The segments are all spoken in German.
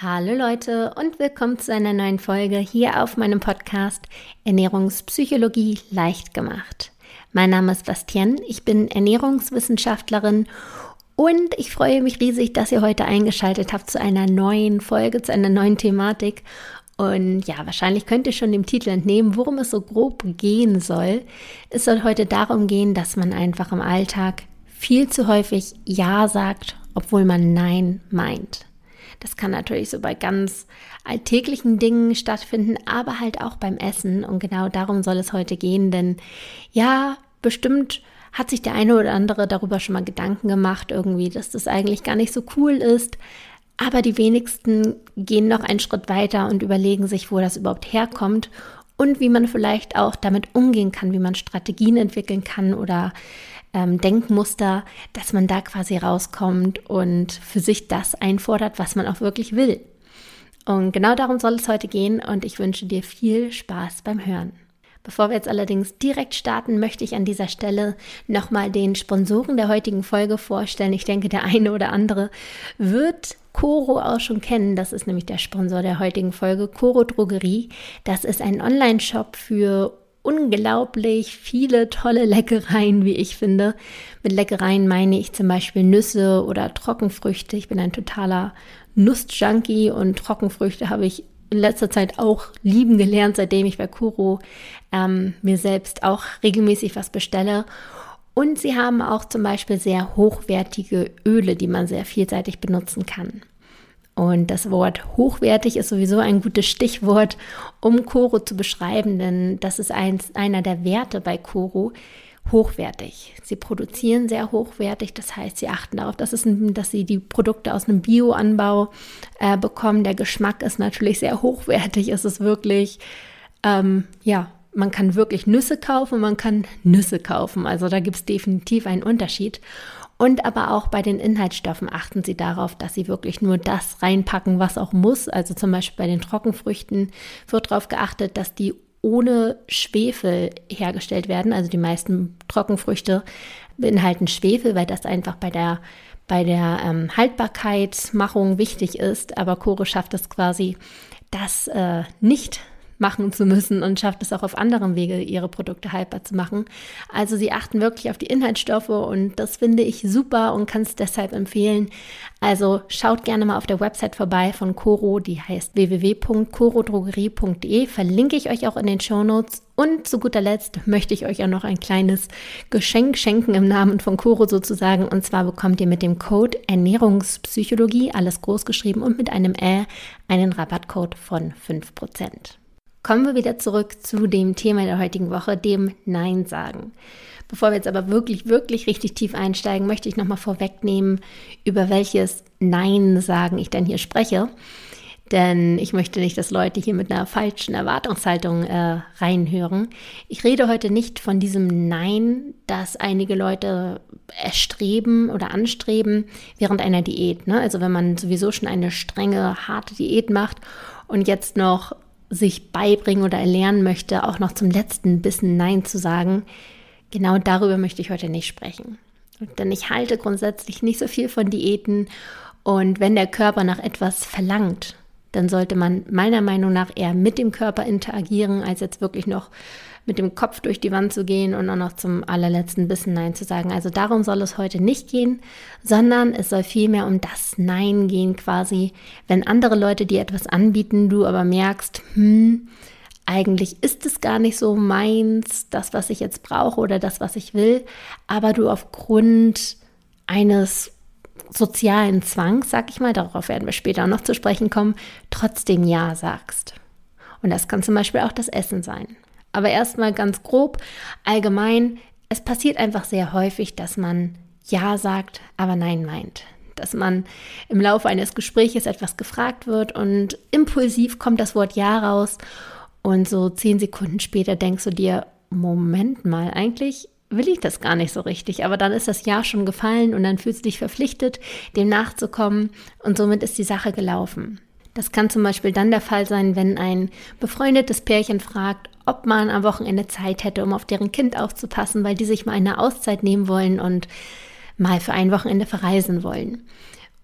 Hallo Leute und willkommen zu einer neuen Folge hier auf meinem Podcast Ernährungspsychologie leicht gemacht. Mein Name ist Bastian, ich bin Ernährungswissenschaftlerin und ich freue mich riesig, dass ihr heute eingeschaltet habt zu einer neuen Folge, zu einer neuen Thematik. Und ja, wahrscheinlich könnt ihr schon dem Titel entnehmen, worum es so grob gehen soll. Es soll heute darum gehen, dass man einfach im Alltag viel zu häufig Ja sagt, obwohl man Nein meint. Das kann natürlich so bei ganz alltäglichen Dingen stattfinden, aber halt auch beim Essen. Und genau darum soll es heute gehen, denn ja, bestimmt hat sich der eine oder andere darüber schon mal Gedanken gemacht, irgendwie, dass das eigentlich gar nicht so cool ist. Aber die wenigsten gehen noch einen Schritt weiter und überlegen sich, wo das überhaupt herkommt und wie man vielleicht auch damit umgehen kann, wie man Strategien entwickeln kann oder ähm, Denkmuster, dass man da quasi rauskommt und für sich das einfordert, was man auch wirklich will. Und genau darum soll es heute gehen und ich wünsche dir viel Spaß beim Hören. Bevor wir jetzt allerdings direkt starten, möchte ich an dieser Stelle nochmal den Sponsoren der heutigen Folge vorstellen. Ich denke, der eine oder andere wird Coro auch schon kennen. Das ist nämlich der Sponsor der heutigen Folge, Coro Drogerie. Das ist ein Online-Shop für unglaublich viele tolle Leckereien, wie ich finde. Mit Leckereien meine ich zum Beispiel Nüsse oder Trockenfrüchte. Ich bin ein totaler Nussjunkie und Trockenfrüchte habe ich in letzter Zeit auch lieben gelernt, seitdem ich bei Kuro ähm, mir selbst auch regelmäßig was bestelle. Und sie haben auch zum Beispiel sehr hochwertige Öle, die man sehr vielseitig benutzen kann. Und das Wort hochwertig ist sowieso ein gutes Stichwort, um Koro zu beschreiben, denn das ist eins, einer der Werte bei Koro, hochwertig. Sie produzieren sehr hochwertig, das heißt, sie achten darauf, dass, es dass sie die Produkte aus einem Bioanbau äh, bekommen. Der Geschmack ist natürlich sehr hochwertig. Es ist wirklich, ähm, ja, man kann wirklich Nüsse kaufen, man kann Nüsse kaufen. Also da gibt es definitiv einen Unterschied. Und aber auch bei den Inhaltsstoffen achten Sie darauf, dass Sie wirklich nur das reinpacken, was auch muss. Also zum Beispiel bei den Trockenfrüchten wird darauf geachtet, dass die ohne Schwefel hergestellt werden. Also die meisten Trockenfrüchte beinhalten Schwefel, weil das einfach bei der, bei der ähm, Haltbarkeitsmachung wichtig ist. Aber Kore schafft es quasi, das äh, nicht machen zu müssen und schafft es auch auf anderem Wege, ihre Produkte haltbar zu machen. Also sie achten wirklich auf die Inhaltsstoffe und das finde ich super und kann es deshalb empfehlen. Also schaut gerne mal auf der Website vorbei von Coro, die heißt www.corodrogerie.de, verlinke ich euch auch in den Show Notes. Und zu guter Letzt möchte ich euch auch noch ein kleines Geschenk schenken im Namen von Coro sozusagen. Und zwar bekommt ihr mit dem Code Ernährungspsychologie, alles groß geschrieben und mit einem Ä, einen Rabattcode von 5%. Kommen wir wieder zurück zu dem Thema der heutigen Woche, dem Nein sagen. Bevor wir jetzt aber wirklich, wirklich richtig tief einsteigen, möchte ich nochmal vorwegnehmen, über welches Nein sagen ich denn hier spreche. Denn ich möchte nicht, dass Leute hier mit einer falschen Erwartungshaltung äh, reinhören. Ich rede heute nicht von diesem Nein, das einige Leute erstreben oder anstreben während einer Diät. Ne? Also wenn man sowieso schon eine strenge, harte Diät macht und jetzt noch sich beibringen oder erlernen möchte, auch noch zum letzten Bissen Nein zu sagen, genau darüber möchte ich heute nicht sprechen. Denn ich halte grundsätzlich nicht so viel von Diäten und wenn der Körper nach etwas verlangt, dann sollte man meiner Meinung nach eher mit dem Körper interagieren, als jetzt wirklich noch mit dem Kopf durch die Wand zu gehen und auch noch zum allerletzten Bissen Nein zu sagen. Also darum soll es heute nicht gehen, sondern es soll vielmehr um das Nein gehen quasi, wenn andere Leute dir etwas anbieten, du aber merkst, hm, eigentlich ist es gar nicht so meins, das, was ich jetzt brauche oder das, was ich will, aber du aufgrund eines sozialen Zwangs, sag ich mal, darauf werden wir später noch zu sprechen kommen, trotzdem Ja sagst. Und das kann zum Beispiel auch das Essen sein. Aber erstmal ganz grob, allgemein, es passiert einfach sehr häufig, dass man Ja sagt, aber Nein meint. Dass man im Laufe eines Gespräches etwas gefragt wird und impulsiv kommt das Wort Ja raus und so zehn Sekunden später denkst du dir, Moment mal, eigentlich will ich das gar nicht so richtig, aber dann ist das Ja schon gefallen und dann fühlst du dich verpflichtet, dem nachzukommen und somit ist die Sache gelaufen. Das kann zum Beispiel dann der Fall sein, wenn ein befreundetes Pärchen fragt, ob man am Wochenende Zeit hätte, um auf deren Kind aufzupassen, weil die sich mal eine Auszeit nehmen wollen und mal für ein Wochenende verreisen wollen.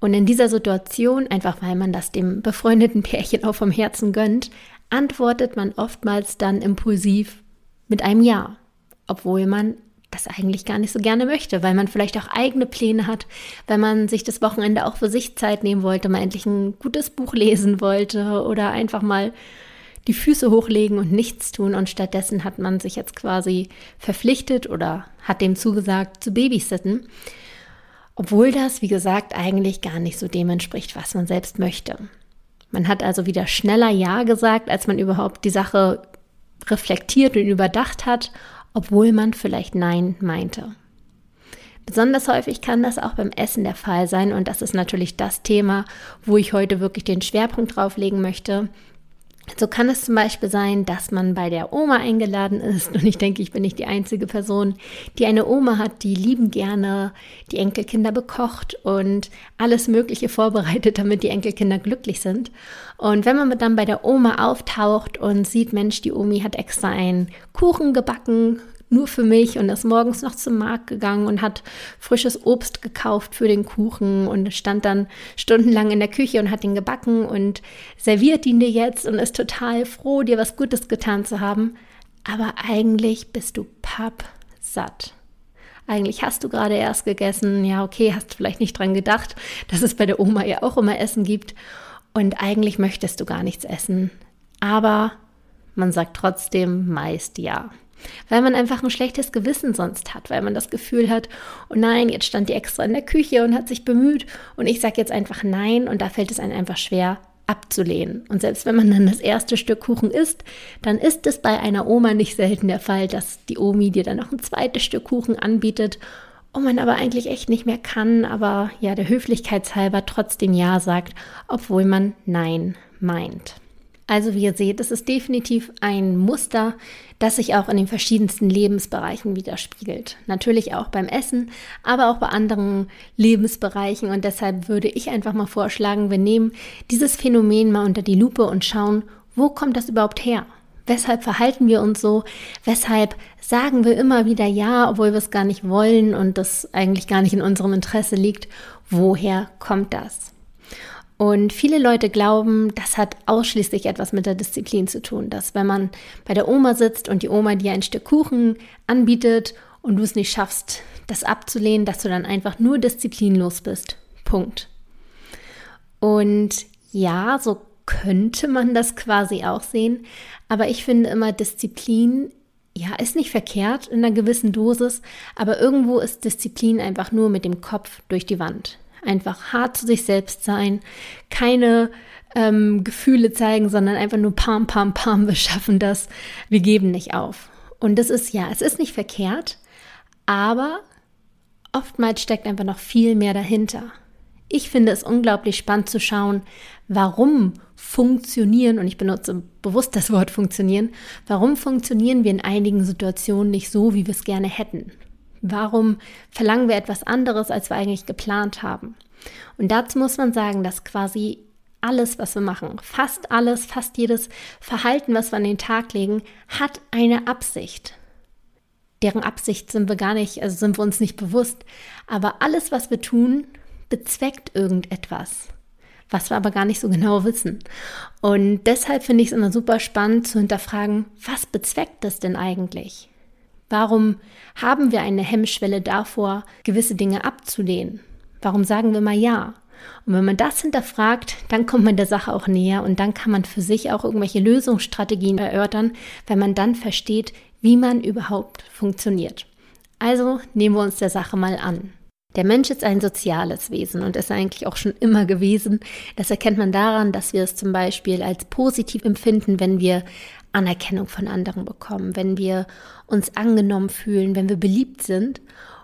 Und in dieser Situation, einfach weil man das dem befreundeten Pärchen auch vom Herzen gönnt, antwortet man oftmals dann impulsiv mit einem Ja, obwohl man das eigentlich gar nicht so gerne möchte, weil man vielleicht auch eigene Pläne hat, weil man sich das Wochenende auch für sich Zeit nehmen wollte, mal endlich ein gutes Buch lesen wollte oder einfach mal die Füße hochlegen und nichts tun und stattdessen hat man sich jetzt quasi verpflichtet oder hat dem zugesagt zu babysitten, obwohl das, wie gesagt, eigentlich gar nicht so dem entspricht, was man selbst möchte. Man hat also wieder schneller Ja gesagt, als man überhaupt die Sache reflektiert und überdacht hat, obwohl man vielleicht Nein meinte. Besonders häufig kann das auch beim Essen der Fall sein und das ist natürlich das Thema, wo ich heute wirklich den Schwerpunkt drauflegen möchte, so kann es zum Beispiel sein, dass man bei der Oma eingeladen ist. Und ich denke, ich bin nicht die einzige Person, die eine Oma hat, die lieben gerne die Enkelkinder bekocht und alles Mögliche vorbereitet, damit die Enkelkinder glücklich sind. Und wenn man dann bei der Oma auftaucht und sieht, Mensch, die Omi hat extra einen Kuchen gebacken, nur für mich und ist morgens noch zum Markt gegangen und hat frisches Obst gekauft für den Kuchen und stand dann stundenlang in der Küche und hat ihn gebacken und serviert ihn dir jetzt und ist total froh, dir was Gutes getan zu haben. Aber eigentlich bist du pappsatt. Eigentlich hast du gerade erst gegessen. Ja, okay, hast vielleicht nicht dran gedacht, dass es bei der Oma ja auch immer Essen gibt. Und eigentlich möchtest du gar nichts essen. Aber man sagt trotzdem meist ja weil man einfach ein schlechtes Gewissen sonst hat, weil man das Gefühl hat, oh nein, jetzt stand die extra in der Küche und hat sich bemüht und ich sage jetzt einfach nein und da fällt es einem einfach schwer abzulehnen. Und selbst wenn man dann das erste Stück Kuchen isst, dann ist es bei einer Oma nicht selten der Fall, dass die Omi dir dann noch ein zweites Stück Kuchen anbietet und man aber eigentlich echt nicht mehr kann, aber ja, der Höflichkeitshalber trotzdem Ja sagt, obwohl man Nein meint. Also wie ihr seht, es ist definitiv ein Muster, das sich auch in den verschiedensten Lebensbereichen widerspiegelt. Natürlich auch beim Essen, aber auch bei anderen Lebensbereichen. Und deshalb würde ich einfach mal vorschlagen, wir nehmen dieses Phänomen mal unter die Lupe und schauen, wo kommt das überhaupt her? Weshalb verhalten wir uns so? Weshalb sagen wir immer wieder Ja, obwohl wir es gar nicht wollen und das eigentlich gar nicht in unserem Interesse liegt? Woher kommt das? Und viele Leute glauben, das hat ausschließlich etwas mit der Disziplin zu tun, dass wenn man bei der Oma sitzt und die Oma dir ein Stück Kuchen anbietet und du es nicht schaffst, das abzulehnen, dass du dann einfach nur disziplinlos bist. Punkt. Und ja, so könnte man das quasi auch sehen, aber ich finde immer Disziplin ja, ist nicht verkehrt in einer gewissen Dosis, aber irgendwo ist Disziplin einfach nur mit dem Kopf durch die Wand einfach hart zu sich selbst sein, keine ähm, Gefühle zeigen, sondern einfach nur pam, pam, pam, wir schaffen das, wir geben nicht auf. Und das ist ja, es ist nicht verkehrt, aber oftmals steckt einfach noch viel mehr dahinter. Ich finde es unglaublich spannend zu schauen, warum funktionieren, und ich benutze bewusst das Wort funktionieren, warum funktionieren wir in einigen Situationen nicht so, wie wir es gerne hätten. Warum verlangen wir etwas anderes, als wir eigentlich geplant haben? Und dazu muss man sagen, dass quasi alles, was wir machen, fast alles, fast jedes Verhalten, was wir an den Tag legen, hat eine Absicht. Deren Absicht sind wir gar nicht, also sind wir uns nicht bewusst. Aber alles, was wir tun, bezweckt irgendetwas, was wir aber gar nicht so genau wissen. Und deshalb finde ich es immer super spannend zu hinterfragen, was bezweckt das denn eigentlich? Warum haben wir eine Hemmschwelle davor, gewisse Dinge abzulehnen? Warum sagen wir mal ja? Und wenn man das hinterfragt, dann kommt man der Sache auch näher und dann kann man für sich auch irgendwelche Lösungsstrategien erörtern, wenn man dann versteht, wie man überhaupt funktioniert. Also nehmen wir uns der Sache mal an. Der Mensch ist ein soziales Wesen und ist eigentlich auch schon immer gewesen. Das erkennt man daran, dass wir es zum Beispiel als positiv empfinden, wenn wir Anerkennung von anderen bekommen, wenn wir uns angenommen fühlen, wenn wir beliebt sind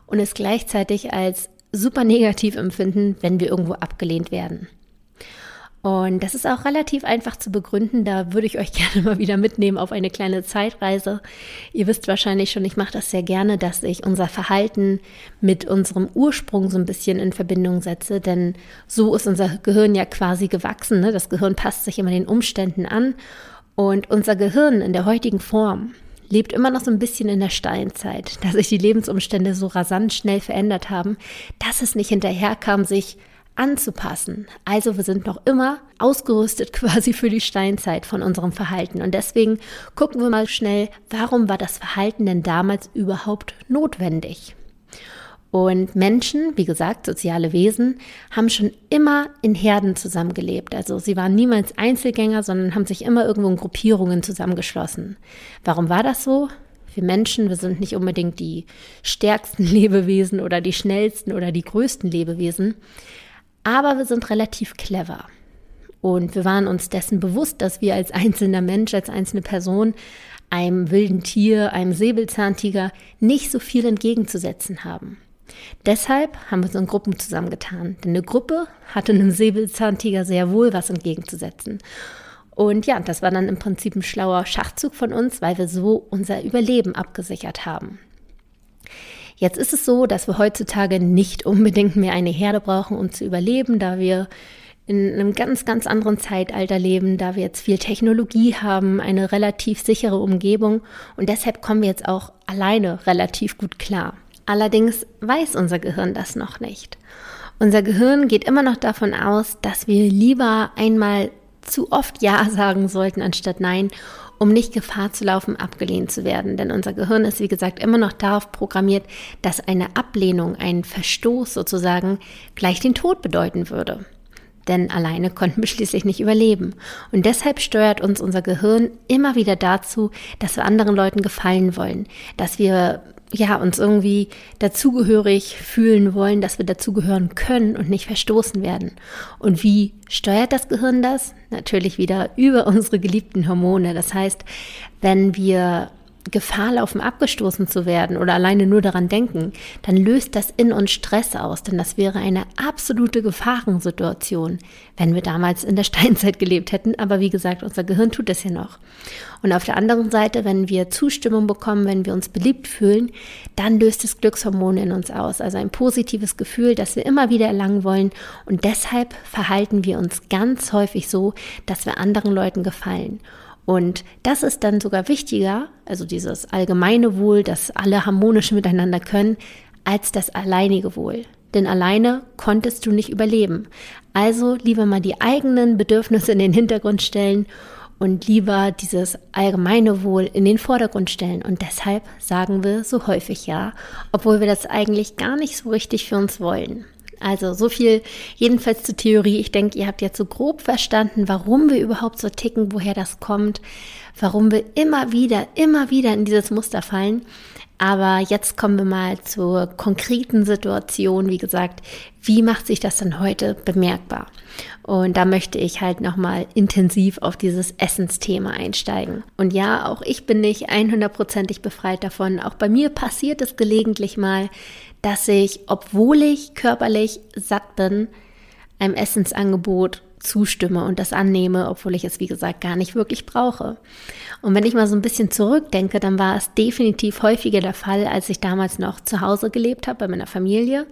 und es gleichzeitig als super negativ empfinden, wenn wir irgendwo abgelehnt werden. Und das ist auch relativ einfach zu begründen. Da würde ich euch gerne mal wieder mitnehmen auf eine kleine Zeitreise. Ihr wisst wahrscheinlich schon, ich mache das sehr gerne, dass ich unser Verhalten mit unserem Ursprung so ein bisschen in Verbindung setze. Denn so ist unser Gehirn ja quasi gewachsen. Ne? Das Gehirn passt sich immer den Umständen an. Und unser Gehirn in der heutigen Form lebt immer noch so ein bisschen in der Steinzeit, dass sich die Lebensumstände so rasant schnell verändert haben, dass es nicht hinterherkam, sich anzupassen. Also wir sind noch immer ausgerüstet quasi für die Steinzeit von unserem Verhalten. Und deswegen gucken wir mal schnell, warum war das Verhalten denn damals überhaupt notwendig? Und Menschen, wie gesagt, soziale Wesen, haben schon immer in Herden zusammengelebt. Also sie waren niemals Einzelgänger, sondern haben sich immer irgendwo in Gruppierungen zusammengeschlossen. Warum war das so? Wir Menschen, wir sind nicht unbedingt die stärksten Lebewesen oder die schnellsten oder die größten Lebewesen, aber wir sind relativ clever. Und wir waren uns dessen bewusst, dass wir als einzelner Mensch, als einzelne Person einem wilden Tier, einem Säbelzahntiger nicht so viel entgegenzusetzen haben. Deshalb haben wir uns in Gruppen zusammengetan, denn eine Gruppe hatte einem Säbelzahntiger sehr wohl was entgegenzusetzen. Und ja, das war dann im Prinzip ein schlauer Schachzug von uns, weil wir so unser Überleben abgesichert haben. Jetzt ist es so, dass wir heutzutage nicht unbedingt mehr eine Herde brauchen, um zu überleben, da wir in einem ganz, ganz anderen Zeitalter leben, da wir jetzt viel Technologie haben, eine relativ sichere Umgebung und deshalb kommen wir jetzt auch alleine relativ gut klar. Allerdings weiß unser Gehirn das noch nicht. Unser Gehirn geht immer noch davon aus, dass wir lieber einmal zu oft Ja sagen sollten anstatt Nein, um nicht Gefahr zu laufen, abgelehnt zu werden. Denn unser Gehirn ist, wie gesagt, immer noch darauf programmiert, dass eine Ablehnung, ein Verstoß sozusagen gleich den Tod bedeuten würde denn alleine konnten wir schließlich nicht überleben. Und deshalb steuert uns unser Gehirn immer wieder dazu, dass wir anderen Leuten gefallen wollen, dass wir ja, uns irgendwie dazugehörig fühlen wollen, dass wir dazugehören können und nicht verstoßen werden. Und wie steuert das Gehirn das? Natürlich wieder über unsere geliebten Hormone. Das heißt, wenn wir Gefahr laufen, abgestoßen zu werden oder alleine nur daran denken, dann löst das in uns Stress aus, denn das wäre eine absolute Gefahrensituation, wenn wir damals in der Steinzeit gelebt hätten. Aber wie gesagt, unser Gehirn tut das ja noch. Und auf der anderen Seite, wenn wir Zustimmung bekommen, wenn wir uns beliebt fühlen, dann löst es Glückshormone in uns aus, also ein positives Gefühl, das wir immer wieder erlangen wollen. Und deshalb verhalten wir uns ganz häufig so, dass wir anderen Leuten gefallen. Und das ist dann sogar wichtiger, also dieses allgemeine Wohl, dass alle harmonisch miteinander können, als das alleinige Wohl. Denn alleine konntest du nicht überleben. Also lieber mal die eigenen Bedürfnisse in den Hintergrund stellen und lieber dieses allgemeine Wohl in den Vordergrund stellen. Und deshalb sagen wir so häufig ja, obwohl wir das eigentlich gar nicht so richtig für uns wollen. Also so viel jedenfalls zur Theorie. Ich denke, ihr habt jetzt so grob verstanden, warum wir überhaupt so ticken, woher das kommt, warum wir immer wieder, immer wieder in dieses Muster fallen. Aber jetzt kommen wir mal zur konkreten Situation. Wie gesagt, wie macht sich das dann heute bemerkbar? Und da möchte ich halt nochmal intensiv auf dieses Essensthema einsteigen. Und ja, auch ich bin nicht 100%ig befreit davon. Auch bei mir passiert es gelegentlich mal, dass ich, obwohl ich körperlich satt bin, einem Essensangebot zustimme und das annehme, obwohl ich es, wie gesagt, gar nicht wirklich brauche. Und wenn ich mal so ein bisschen zurückdenke, dann war es definitiv häufiger der Fall, als ich damals noch zu Hause gelebt habe bei meiner Familie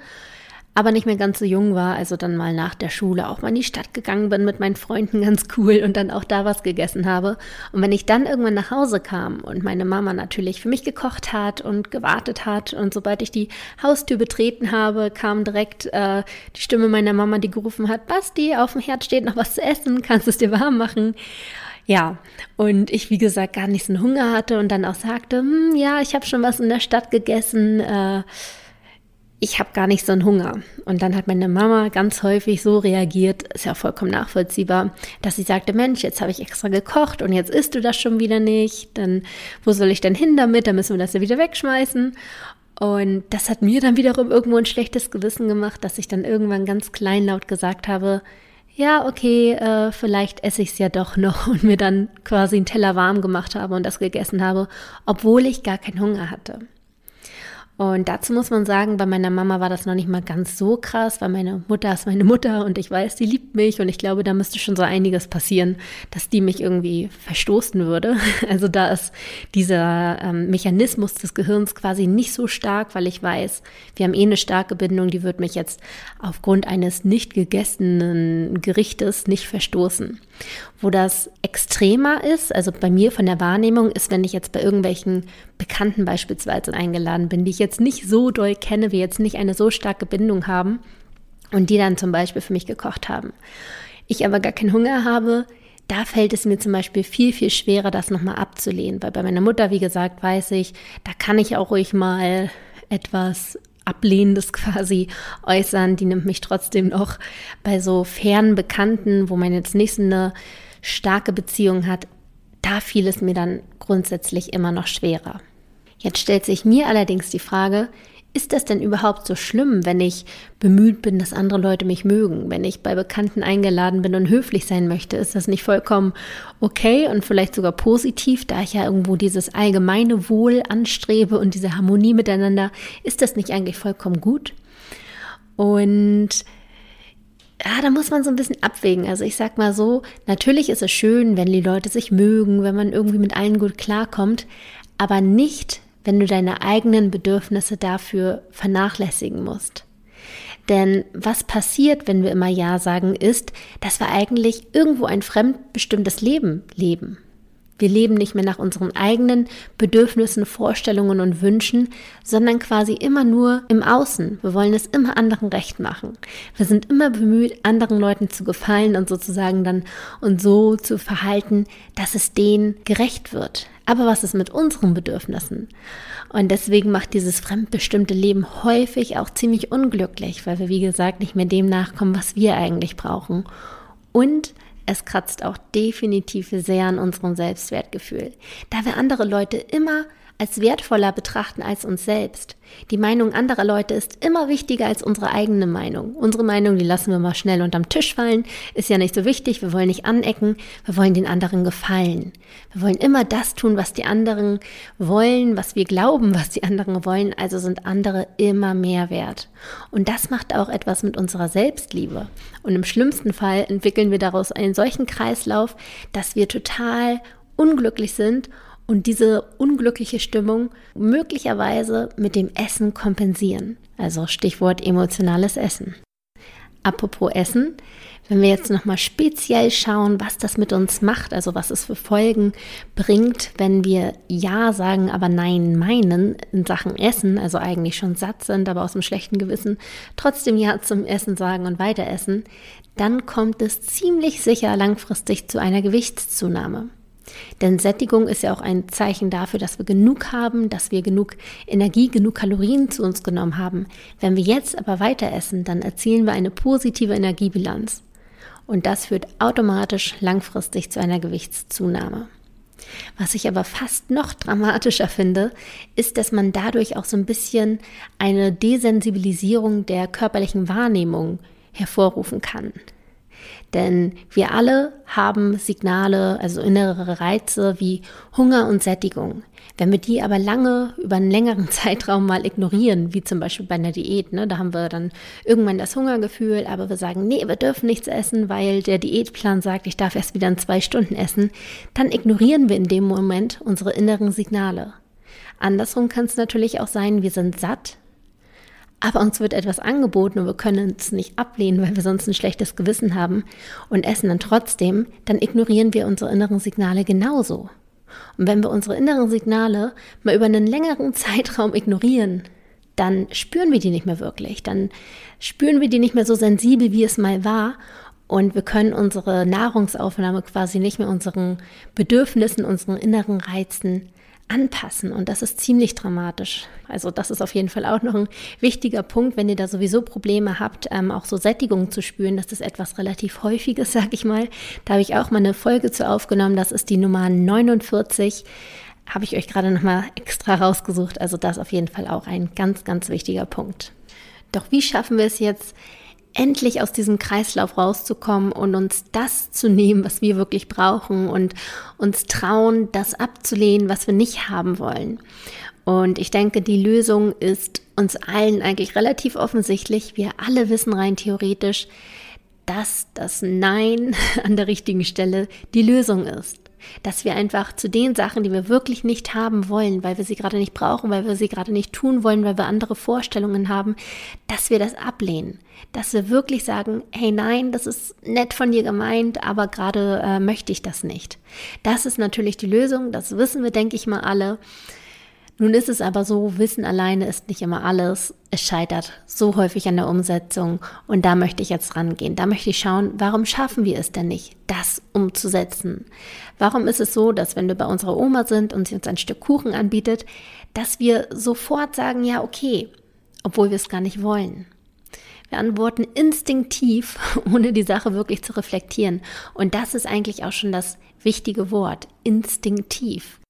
aber nicht mehr ganz so jung war, also dann mal nach der Schule auch mal in die Stadt gegangen bin mit meinen Freunden, ganz cool und dann auch da was gegessen habe. Und wenn ich dann irgendwann nach Hause kam und meine Mama natürlich für mich gekocht hat und gewartet hat und sobald ich die Haustür betreten habe, kam direkt äh, die Stimme meiner Mama, die gerufen hat, Basti, auf dem Herd steht noch was zu essen, kannst du es dir warm machen? Ja, und ich, wie gesagt, gar nicht so einen Hunger hatte und dann auch sagte, hm, ja, ich habe schon was in der Stadt gegessen, äh, ich habe gar nicht so einen Hunger. Und dann hat meine Mama ganz häufig so reagiert, ist ja vollkommen nachvollziehbar, dass sie sagte, Mensch, jetzt habe ich extra gekocht und jetzt isst du das schon wieder nicht. Dann, wo soll ich denn hin damit? Dann müssen wir das ja wieder wegschmeißen. Und das hat mir dann wiederum irgendwo ein schlechtes Gewissen gemacht, dass ich dann irgendwann ganz kleinlaut gesagt habe, ja, okay, äh, vielleicht esse ich es ja doch noch und mir dann quasi einen Teller warm gemacht habe und das gegessen habe, obwohl ich gar keinen Hunger hatte. Und dazu muss man sagen, bei meiner Mama war das noch nicht mal ganz so krass, weil meine Mutter ist meine Mutter und ich weiß, die liebt mich und ich glaube, da müsste schon so einiges passieren, dass die mich irgendwie verstoßen würde. Also da ist dieser ähm, Mechanismus des Gehirns quasi nicht so stark, weil ich weiß, wir haben eh eine starke Bindung, die wird mich jetzt aufgrund eines nicht gegessenen Gerichtes nicht verstoßen. Wo das extremer ist, also bei mir von der Wahrnehmung, ist, wenn ich jetzt bei irgendwelchen Bekannten beispielsweise eingeladen bin, die ich jetzt nicht so doll kenne, wir jetzt nicht eine so starke Bindung haben. und die dann zum Beispiel für mich gekocht haben. Ich aber gar keinen Hunger habe, da fällt es mir zum Beispiel viel, viel schwerer, das nochmal abzulehnen. Weil bei meiner Mutter, wie gesagt, weiß ich, da kann ich auch ruhig mal etwas Ablehnendes quasi äußern. Die nimmt mich trotzdem noch bei so fernen Bekannten, wo man jetzt nicht so eine starke Beziehung hat, da fiel es mir dann grundsätzlich immer noch schwerer. Jetzt stellt sich mir allerdings die Frage, ist das denn überhaupt so schlimm, wenn ich bemüht bin, dass andere Leute mich mögen? Wenn ich bei Bekannten eingeladen bin und höflich sein möchte, ist das nicht vollkommen okay und vielleicht sogar positiv, da ich ja irgendwo dieses allgemeine Wohl anstrebe und diese Harmonie miteinander, ist das nicht eigentlich vollkommen gut? Und ja, da muss man so ein bisschen abwägen. Also ich sag mal so, natürlich ist es schön, wenn die Leute sich mögen, wenn man irgendwie mit allen gut klarkommt, aber nicht, wenn du deine eigenen Bedürfnisse dafür vernachlässigen musst. Denn was passiert, wenn wir immer Ja sagen, ist, dass wir eigentlich irgendwo ein fremdbestimmtes Leben leben. Wir leben nicht mehr nach unseren eigenen Bedürfnissen, Vorstellungen und Wünschen, sondern quasi immer nur im Außen. Wir wollen es immer anderen recht machen. Wir sind immer bemüht, anderen Leuten zu gefallen und sozusagen dann und so zu verhalten, dass es denen gerecht wird. Aber was ist mit unseren Bedürfnissen? Und deswegen macht dieses fremdbestimmte Leben häufig auch ziemlich unglücklich, weil wir, wie gesagt, nicht mehr dem nachkommen, was wir eigentlich brauchen. Und es kratzt auch definitiv sehr an unserem Selbstwertgefühl, da wir andere Leute immer als wertvoller betrachten als uns selbst. Die Meinung anderer Leute ist immer wichtiger als unsere eigene Meinung. Unsere Meinung, die lassen wir mal schnell unterm Tisch fallen, ist ja nicht so wichtig, wir wollen nicht anecken, wir wollen den anderen gefallen. Wir wollen immer das tun, was die anderen wollen, was wir glauben, was die anderen wollen, also sind andere immer mehr wert. Und das macht auch etwas mit unserer Selbstliebe. Und im schlimmsten Fall entwickeln wir daraus einen solchen Kreislauf, dass wir total unglücklich sind und diese unglückliche Stimmung möglicherweise mit dem Essen kompensieren. Also Stichwort emotionales Essen. Apropos Essen, wenn wir jetzt nochmal speziell schauen, was das mit uns macht, also was es für Folgen bringt, wenn wir Ja sagen, aber Nein meinen in Sachen Essen, also eigentlich schon satt sind, aber aus dem schlechten Gewissen trotzdem Ja zum Essen sagen und weiter essen, dann kommt es ziemlich sicher langfristig zu einer Gewichtszunahme. Denn Sättigung ist ja auch ein Zeichen dafür, dass wir genug haben, dass wir genug Energie, genug Kalorien zu uns genommen haben. Wenn wir jetzt aber weiter essen, dann erzielen wir eine positive Energiebilanz. Und das führt automatisch langfristig zu einer Gewichtszunahme. Was ich aber fast noch dramatischer finde, ist, dass man dadurch auch so ein bisschen eine Desensibilisierung der körperlichen Wahrnehmung hervorrufen kann. Denn wir alle haben Signale, also innere Reize wie Hunger und Sättigung. Wenn wir die aber lange über einen längeren Zeitraum mal ignorieren, wie zum Beispiel bei einer Diät, ne, da haben wir dann irgendwann das Hungergefühl, aber wir sagen, nee, wir dürfen nichts essen, weil der Diätplan sagt, ich darf erst wieder in zwei Stunden essen, dann ignorieren wir in dem Moment unsere inneren Signale. Andersrum kann es natürlich auch sein, wir sind satt, aber uns wird etwas angeboten und wir können es nicht ablehnen, weil wir sonst ein schlechtes Gewissen haben und essen dann trotzdem, dann ignorieren wir unsere inneren Signale genauso. Und wenn wir unsere inneren Signale mal über einen längeren Zeitraum ignorieren, dann spüren wir die nicht mehr wirklich. Dann spüren wir die nicht mehr so sensibel, wie es mal war. Und wir können unsere Nahrungsaufnahme quasi nicht mehr unseren Bedürfnissen, unseren inneren Reizen anpassen und das ist ziemlich dramatisch. Also das ist auf jeden Fall auch noch ein wichtiger Punkt, wenn ihr da sowieso Probleme habt, ähm, auch so Sättigung zu spüren. Das ist etwas relativ häufiges, sag ich mal. Da habe ich auch mal eine Folge zu aufgenommen. Das ist die Nummer 49. Habe ich euch gerade noch mal extra rausgesucht. Also das auf jeden Fall auch ein ganz, ganz wichtiger Punkt. Doch wie schaffen wir es jetzt, endlich aus diesem Kreislauf rauszukommen und uns das zu nehmen, was wir wirklich brauchen und uns trauen, das abzulehnen, was wir nicht haben wollen. Und ich denke, die Lösung ist uns allen eigentlich relativ offensichtlich. Wir alle wissen rein theoretisch, dass das Nein an der richtigen Stelle die Lösung ist dass wir einfach zu den Sachen, die wir wirklich nicht haben wollen, weil wir sie gerade nicht brauchen, weil wir sie gerade nicht tun wollen, weil wir andere Vorstellungen haben, dass wir das ablehnen. Dass wir wirklich sagen, hey nein, das ist nett von dir gemeint, aber gerade äh, möchte ich das nicht. Das ist natürlich die Lösung, das wissen wir, denke ich mal alle. Nun ist es aber so, Wissen alleine ist nicht immer alles. Es scheitert so häufig an der Umsetzung und da möchte ich jetzt rangehen. Da möchte ich schauen, warum schaffen wir es denn nicht, das umzusetzen? Warum ist es so, dass wenn wir bei unserer Oma sind und sie uns ein Stück Kuchen anbietet, dass wir sofort sagen, ja, okay, obwohl wir es gar nicht wollen? Wir antworten instinktiv, ohne die Sache wirklich zu reflektieren. Und das ist eigentlich auch schon das wichtige Wort, instinktiv.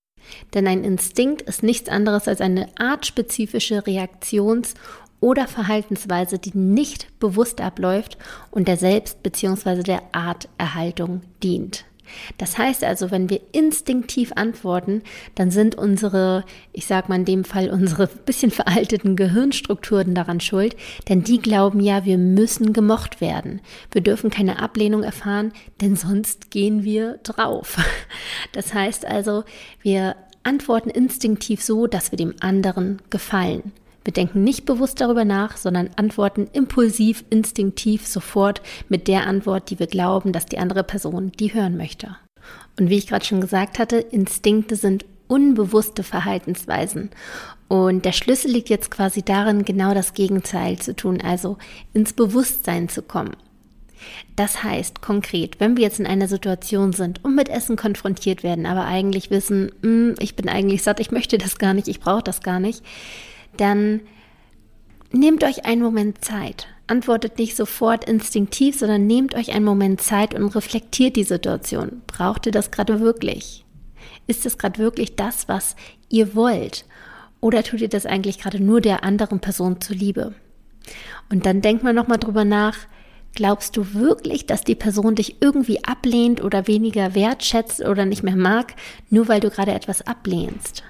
Denn ein Instinkt ist nichts anderes als eine artspezifische Reaktions- oder Verhaltensweise, die nicht bewusst abläuft und der Selbst- bzw. der Arterhaltung dient. Das heißt also, wenn wir instinktiv antworten, dann sind unsere, ich sag mal in dem Fall unsere bisschen veralteten Gehirnstrukturen daran schuld, denn die glauben ja, wir müssen gemocht werden. Wir dürfen keine Ablehnung erfahren, denn sonst gehen wir drauf. Das heißt also, wir antworten instinktiv so, dass wir dem anderen gefallen. Wir denken nicht bewusst darüber nach, sondern antworten impulsiv, instinktiv, sofort mit der Antwort, die wir glauben, dass die andere Person die hören möchte. Und wie ich gerade schon gesagt hatte, Instinkte sind unbewusste Verhaltensweisen. Und der Schlüssel liegt jetzt quasi darin, genau das Gegenteil zu tun, also ins Bewusstsein zu kommen. Das heißt konkret, wenn wir jetzt in einer Situation sind und mit Essen konfrontiert werden, aber eigentlich wissen, hm, ich bin eigentlich satt, ich möchte das gar nicht, ich brauche das gar nicht, dann nehmt euch einen Moment Zeit. Antwortet nicht sofort instinktiv, sondern nehmt euch einen Moment Zeit und reflektiert die Situation. Braucht ihr das gerade wirklich? Ist es gerade wirklich das, was ihr wollt? Oder tut ihr das eigentlich gerade nur der anderen Person zuliebe? Und dann denkt man nochmal drüber nach, glaubst du wirklich, dass die Person dich irgendwie ablehnt oder weniger wertschätzt oder nicht mehr mag, nur weil du gerade etwas ablehnst?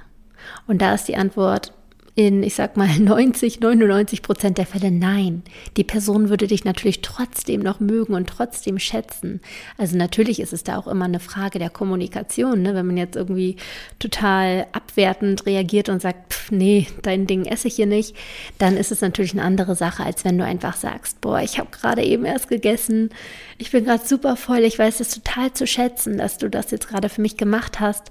Und da ist die Antwort, in, ich sag mal, 90, 99 Prozent der Fälle nein. Die Person würde dich natürlich trotzdem noch mögen und trotzdem schätzen. Also natürlich ist es da auch immer eine Frage der Kommunikation. Ne? Wenn man jetzt irgendwie total abwertend reagiert und sagt, pff, nee, dein Ding esse ich hier nicht, dann ist es natürlich eine andere Sache, als wenn du einfach sagst, boah, ich habe gerade eben erst gegessen, ich bin gerade super voll, ich weiß es total zu schätzen, dass du das jetzt gerade für mich gemacht hast.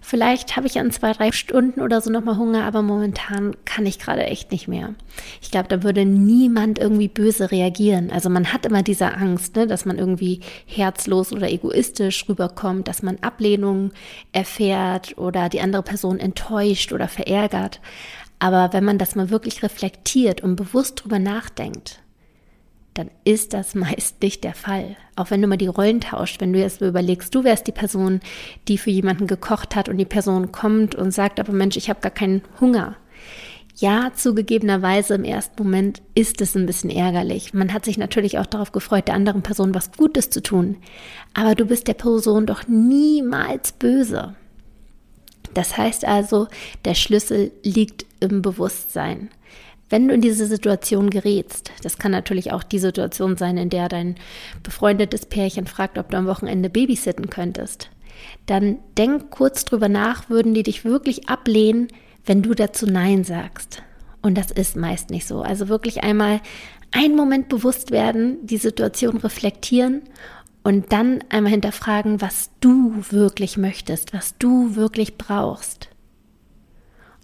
Vielleicht habe ich an zwei, drei Stunden oder so nochmal Hunger, aber momentan kann ich gerade echt nicht mehr. Ich glaube, da würde niemand irgendwie böse reagieren. Also man hat immer diese Angst, ne, dass man irgendwie herzlos oder egoistisch rüberkommt, dass man Ablehnung erfährt oder die andere Person enttäuscht oder verärgert. Aber wenn man das mal wirklich reflektiert und bewusst drüber nachdenkt, dann ist das meist nicht der Fall. Auch wenn du mal die Rollen tauscht, wenn du jetzt überlegst, du wärst die Person, die für jemanden gekocht hat und die Person kommt und sagt, aber Mensch, ich habe gar keinen Hunger. Ja, zugegebenerweise im ersten Moment ist es ein bisschen ärgerlich. Man hat sich natürlich auch darauf gefreut, der anderen Person was Gutes zu tun. Aber du bist der Person doch niemals böse. Das heißt also, der Schlüssel liegt im Bewusstsein. Wenn du in diese Situation gerätst, das kann natürlich auch die Situation sein, in der dein befreundetes Pärchen fragt, ob du am Wochenende babysitten könntest, dann denk kurz drüber nach, würden die dich wirklich ablehnen, wenn du dazu Nein sagst. Und das ist meist nicht so. Also wirklich einmal einen Moment bewusst werden, die Situation reflektieren und dann einmal hinterfragen, was du wirklich möchtest, was du wirklich brauchst.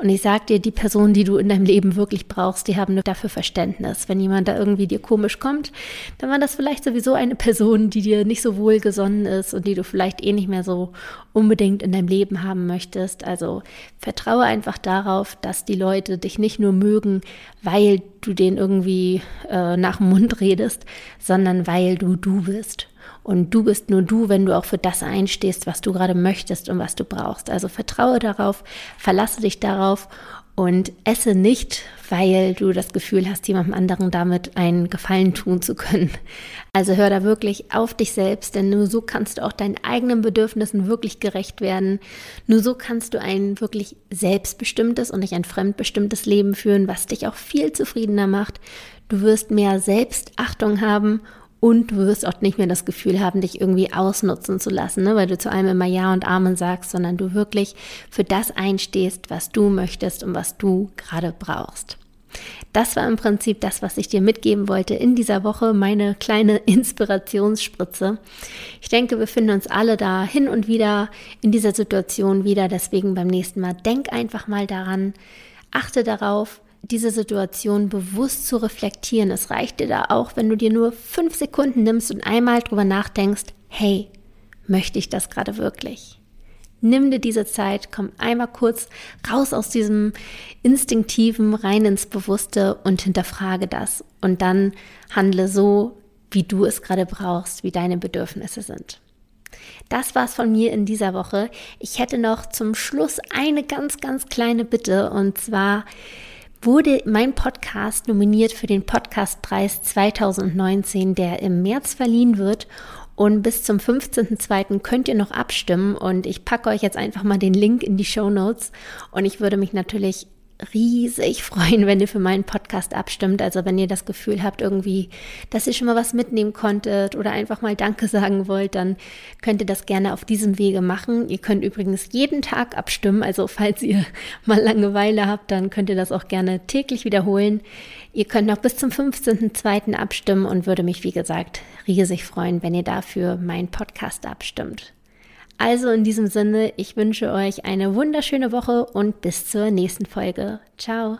Und ich sag dir, die Personen, die du in deinem Leben wirklich brauchst, die haben dafür Verständnis. Wenn jemand da irgendwie dir komisch kommt, dann war das vielleicht sowieso eine Person, die dir nicht so wohlgesonnen ist und die du vielleicht eh nicht mehr so unbedingt in deinem Leben haben möchtest. Also vertraue einfach darauf, dass die Leute dich nicht nur mögen, weil du denen irgendwie äh, nach dem Mund redest, sondern weil du du bist. Und du bist nur du, wenn du auch für das einstehst, was du gerade möchtest und was du brauchst. Also vertraue darauf, verlasse dich darauf und esse nicht, weil du das Gefühl hast, jemandem anderen damit einen Gefallen tun zu können. Also hör da wirklich auf dich selbst, denn nur so kannst du auch deinen eigenen Bedürfnissen wirklich gerecht werden. Nur so kannst du ein wirklich selbstbestimmtes und nicht ein fremdbestimmtes Leben führen, was dich auch viel zufriedener macht. Du wirst mehr Selbstachtung haben und du wirst auch nicht mehr das Gefühl haben, dich irgendwie ausnutzen zu lassen, ne? weil du zu allem immer Ja und Amen sagst, sondern du wirklich für das einstehst, was du möchtest und was du gerade brauchst. Das war im Prinzip das, was ich dir mitgeben wollte in dieser Woche, meine kleine Inspirationsspritze. Ich denke, wir finden uns alle da hin und wieder in dieser Situation wieder. Deswegen beim nächsten Mal denk einfach mal daran, achte darauf, diese Situation bewusst zu reflektieren. Es reicht dir da auch, wenn du dir nur fünf Sekunden nimmst und einmal drüber nachdenkst, hey, möchte ich das gerade wirklich? Nimm dir diese Zeit, komm einmal kurz raus aus diesem instinktiven, rein ins Bewusste und hinterfrage das. Und dann handle so, wie du es gerade brauchst, wie deine Bedürfnisse sind. Das war's von mir in dieser Woche. Ich hätte noch zum Schluss eine ganz, ganz kleine Bitte und zwar wurde mein Podcast nominiert für den Podcastpreis 2019, der im März verliehen wird. Und bis zum 15.02. könnt ihr noch abstimmen und ich packe euch jetzt einfach mal den Link in die Show Notes und ich würde mich natürlich riesig freuen, wenn ihr für meinen Podcast abstimmt. Also wenn ihr das Gefühl habt irgendwie, dass ihr schon mal was mitnehmen konntet oder einfach mal Danke sagen wollt, dann könnt ihr das gerne auf diesem Wege machen. Ihr könnt übrigens jeden Tag abstimmen. Also falls ihr mal Langeweile habt, dann könnt ihr das auch gerne täglich wiederholen. Ihr könnt noch bis zum 15.02. abstimmen und würde mich, wie gesagt, riesig freuen, wenn ihr dafür meinen Podcast abstimmt. Also in diesem Sinne, ich wünsche euch eine wunderschöne Woche und bis zur nächsten Folge. Ciao.